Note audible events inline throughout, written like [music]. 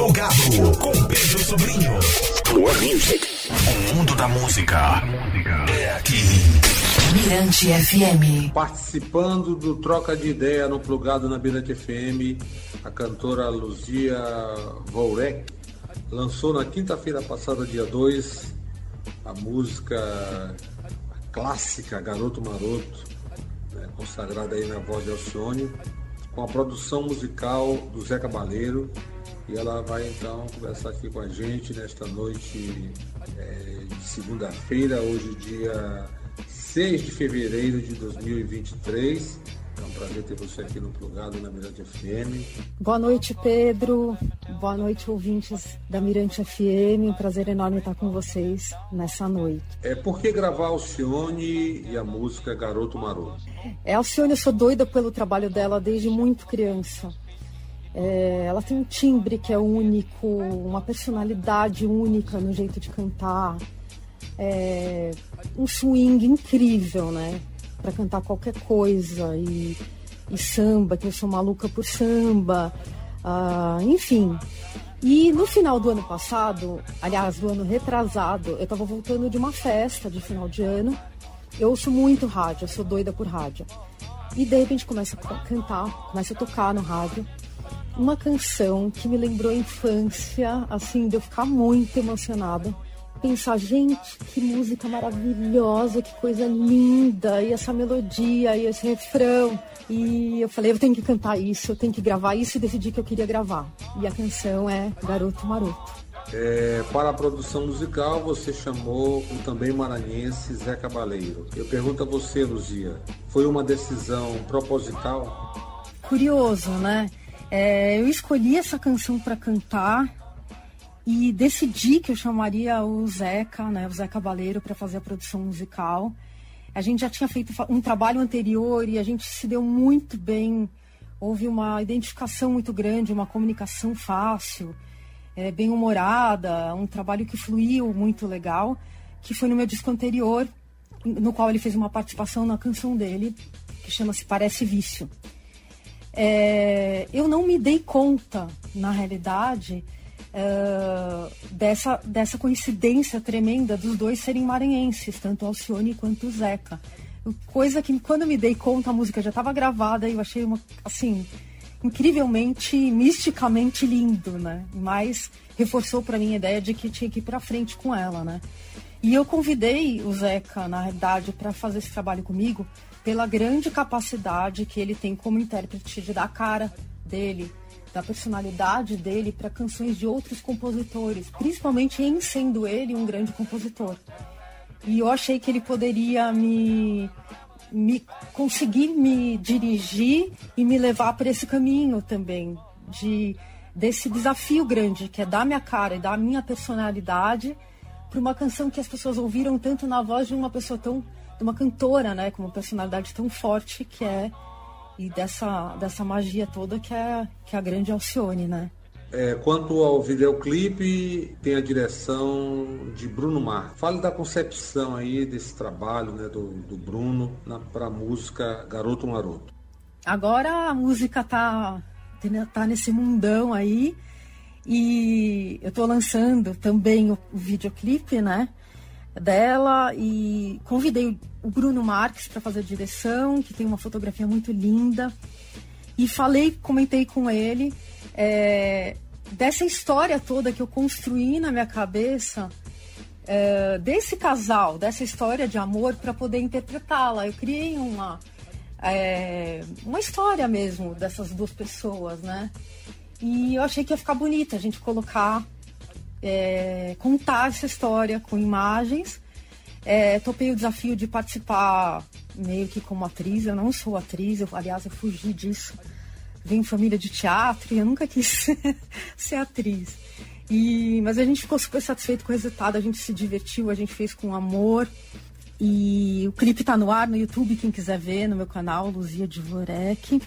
Plugado com Pedro Sobrinho. More music. O mundo da música é aqui. Mirante FM. Participando do Troca de Ideia no Plugado na Mirante FM, a cantora Luzia Vourek lançou na quinta-feira passada, dia 2, a música clássica Garoto Maroto, né, consagrada aí na voz de Alcione, com a produção musical do Zé Cabaleiro. E ela vai então conversar aqui com a gente nesta noite é, de segunda-feira, hoje dia 6 de fevereiro de 2023. É um prazer ter você aqui no Plugado na Mirante FM. Boa noite, Pedro. Boa noite, ouvintes da Mirante FM. Um prazer enorme estar com vocês nessa noite. É por que gravar Alcione e a música Garoto Maroto? É, Alcione, eu sou doida pelo trabalho dela desde muito criança. É, ela tem um timbre que é único, uma personalidade única no jeito de cantar, é, um swing incrível, né? Para cantar qualquer coisa e, e, samba, que eu sou maluca por samba, ah, enfim. E no final do ano passado, aliás, do ano retrasado, eu estava voltando de uma festa de final de ano. Eu ouço muito rádio, eu sou doida por rádio. E de repente começa a cantar, começa a tocar no rádio uma canção que me lembrou a infância, assim, de eu ficar muito emocionada. Pensar, gente, que música maravilhosa, que coisa linda, e essa melodia, e esse refrão. E eu falei, eu tenho que cantar isso, eu tenho que gravar isso, e decidi que eu queria gravar. E a canção é Garoto Maroto. É, para a produção musical, você chamou o também maranhense Zé Cabaleiro. Eu pergunto a você, Luzia, foi uma decisão proposital? Curioso, né? É, eu escolhi essa canção para cantar e decidi que eu chamaria o Zeca, né, o Zeca Cabaleiro, para fazer a produção musical. A gente já tinha feito um trabalho anterior e a gente se deu muito bem. Houve uma identificação muito grande, uma comunicação fácil, é, bem humorada, um trabalho que fluiu muito legal, que foi no meu disco anterior, no qual ele fez uma participação na canção dele, que chama-se Parece Vício. É, eu não me dei conta, na realidade, é, dessa, dessa coincidência tremenda dos dois serem maranhenses, tanto Alcione quanto Zeca. Coisa que quando me dei conta a música já estava gravada e eu achei uma, assim, incrivelmente, misticamente lindo, né? Mas reforçou para mim a ideia de que tinha que ir para frente com ela, né? E eu convidei o Zeca, na realidade, para fazer esse trabalho comigo, pela grande capacidade que ele tem como intérprete de dar cara dele, da personalidade dele para canções de outros compositores, principalmente em sendo ele um grande compositor. E eu achei que ele poderia me, me conseguir me dirigir e me levar para esse caminho também de desse desafio grande que é dar minha cara e dar minha personalidade para uma canção que as pessoas ouviram tanto na voz de uma pessoa tão uma cantora, né, com uma personalidade tão forte que é e dessa dessa magia toda que é que é a grande Alcione, né? É, quanto ao videoclipe, tem a direção de Bruno Mar. Fale da concepção aí desse trabalho né, do, do Bruno para a música Garoto Maroto. Agora a música tá, tá nesse mundão aí e eu estou lançando também o, o videoclipe, né? Dela e convidei o Bruno Marques para fazer a direção, que tem uma fotografia muito linda. E falei, comentei com ele é, dessa história toda que eu construí na minha cabeça, é, desse casal, dessa história de amor, para poder interpretá-la. Eu criei uma, é, uma história mesmo dessas duas pessoas, né? E eu achei que ia ficar bonita a gente colocar é, contar essa história com imagens. É, topei o desafio de participar meio que como atriz. Eu não sou atriz, eu, aliás, eu fugi disso. Venho família de teatro e eu nunca quis [laughs] ser atriz. E, mas a gente ficou super satisfeito com o resultado, a gente se divertiu, a gente fez com amor. E o clipe tá no ar no YouTube, quem quiser ver, no meu canal, Luzia de Vorek.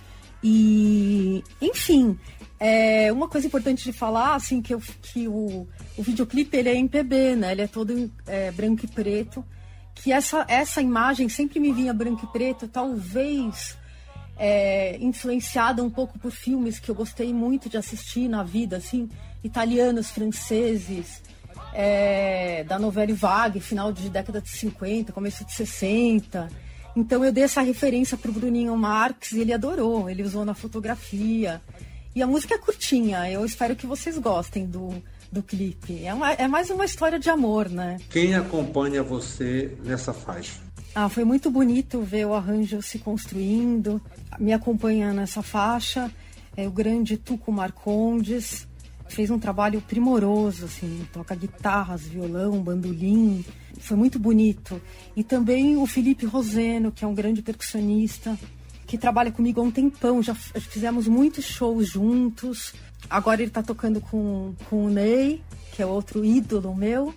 E, enfim, é, uma coisa importante de falar, assim, que, eu, que o, o videoclipe ele é em PB, né? Ele é todo é, branco e preto. Que essa, essa imagem sempre me vinha branco e preto, talvez é, influenciada um pouco por filmes que eu gostei muito de assistir na vida, assim, italianos, franceses, é, da novela Vague, final de década de 50, começo de 60. Então eu dei essa referência para o Bruninho Marques e ele adorou, ele usou na fotografia. E a música é curtinha, eu espero que vocês gostem do, do clipe. É, uma, é mais uma história de amor, né? Quem acompanha você nessa faixa? Ah, foi muito bonito ver o arranjo se construindo. Me acompanha nessa faixa é o grande Tuco Marcondes. Fez um trabalho primoroso, assim, toca guitarras, violão, bandolim. Foi muito bonito. E também o Felipe Roseno, que é um grande percussionista, que trabalha comigo há um tempão. Já fizemos muitos shows juntos. Agora ele está tocando com, com o Ney, que é outro ídolo meu.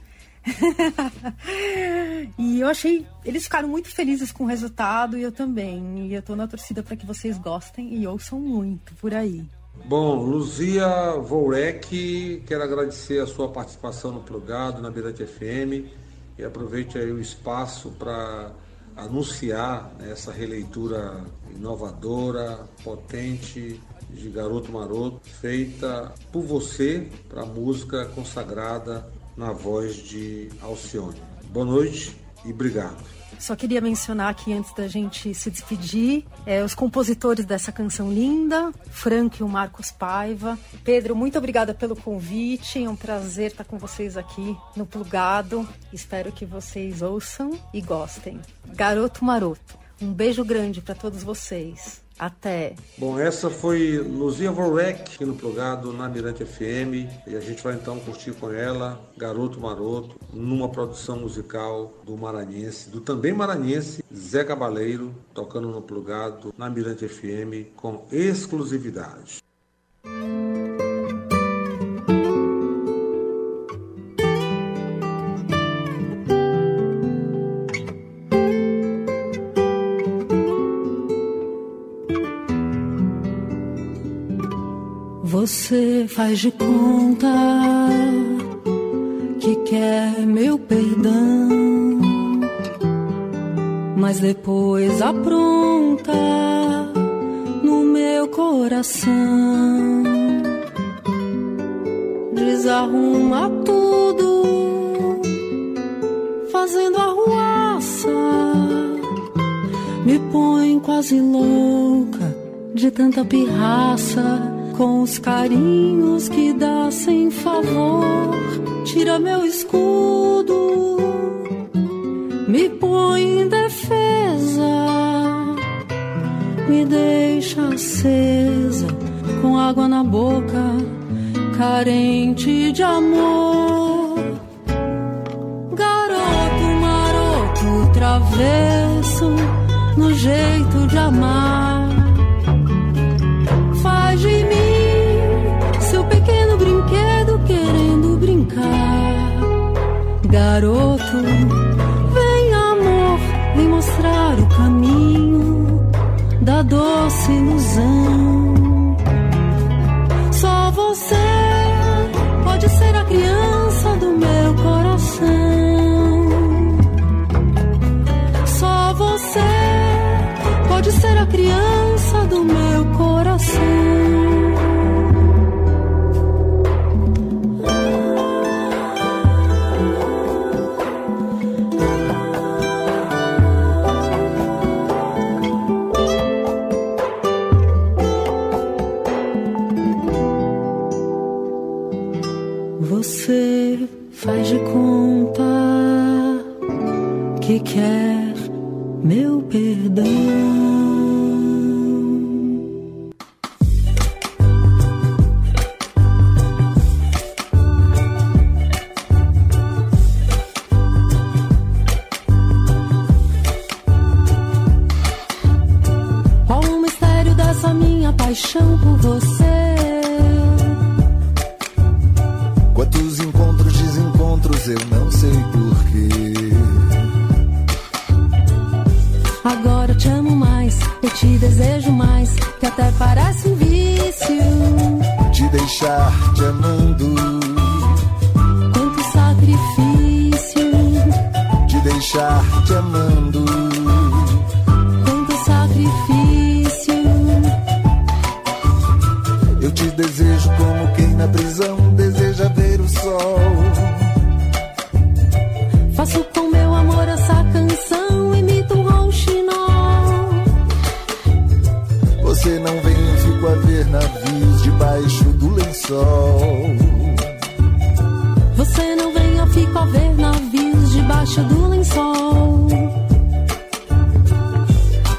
[laughs] e eu achei. Eles ficaram muito felizes com o resultado e eu também. E eu tô na torcida para que vocês gostem e ouçam muito por aí. Bom, Luzia Vourek, quero agradecer a sua participação no Plugado, na Mirante FM, e aproveite aí o espaço para anunciar né, essa releitura inovadora, potente de Garoto Maroto, feita por você para a música consagrada na voz de Alcione. Boa noite e obrigado. Só queria mencionar aqui antes da gente se despedir, é, os compositores dessa canção linda, Frank e o Marcos Paiva. Pedro, muito obrigada pelo convite, é um prazer estar com vocês aqui no Plugado. Espero que vocês ouçam e gostem. Garoto Maroto, um beijo grande para todos vocês. Até. Bom, essa foi Luzia Vorek aqui no plugado na Mirante FM e a gente vai então curtir com ela Garoto Maroto numa produção musical do maranhense, do também maranhense Zé Cabaleiro, tocando no plugado na Mirante FM com exclusividade. Você faz de conta que quer meu perdão, mas depois apronta no meu coração, desarruma tudo, fazendo arruaça, me põe quase louca de tanta pirraça com os carinhos que dá sem favor. Tira meu escudo, me põe em defesa, me deixa acesa, com água na boca, carente de amor. Garoto maroto, travesso no jeito de amar você pode ser a criança do meu coração. quer meu perdão. Qual o mistério dessa minha paixão por você? Quantos encontros, desencontros, eu não sei porquê. Te desejo mais, que até parece um vício. Te deixar te amando. Quanto sacrifício. Te deixar te amando. Você não vem, fico a ver navios debaixo do lençol. Você não vem, eu fico a ver navios debaixo do lençol.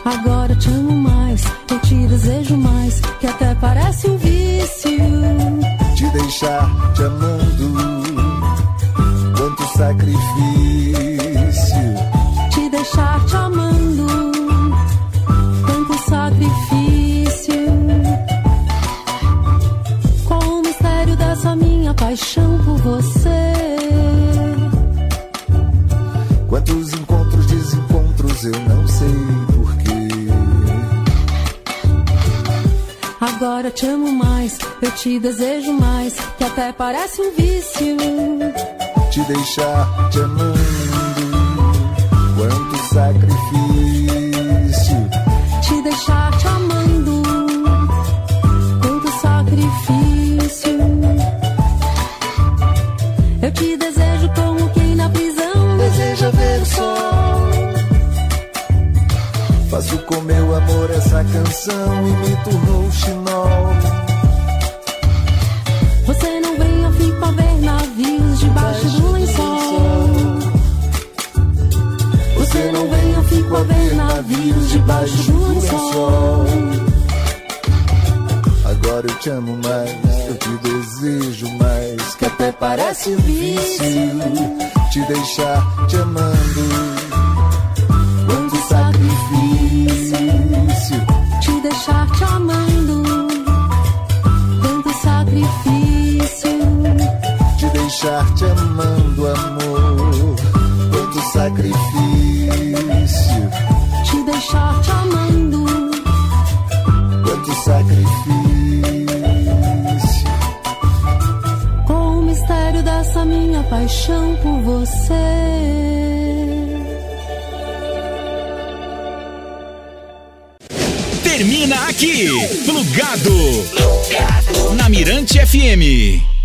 Agora te amo mais, eu te desejo mais, que até parece um vício. Te deixar te amando, quanto sacrifício. Te amo mais, eu te desejo mais, que até parece um vício. Te deixar te amando, quanto sacrifício. Te deixar te amando, quanto sacrifício. Eu te desejo como quem na prisão deseja ver o sol. Faço com meu amor essa canção, imito rouxinol. Você debaixo do lençol. Agora eu te amo mais, eu te desejo mais, que até parece um vício. Te deixar te amando, quanto sacrifício. Te deixar te amando, tanto sacrifício. Te deixar te amando, amor, quanto sacrifício. Te deixar te amando, Quanto sacrifício. com o mistério dessa minha paixão por você. Termina aqui. Plugado. Na Mirante FM.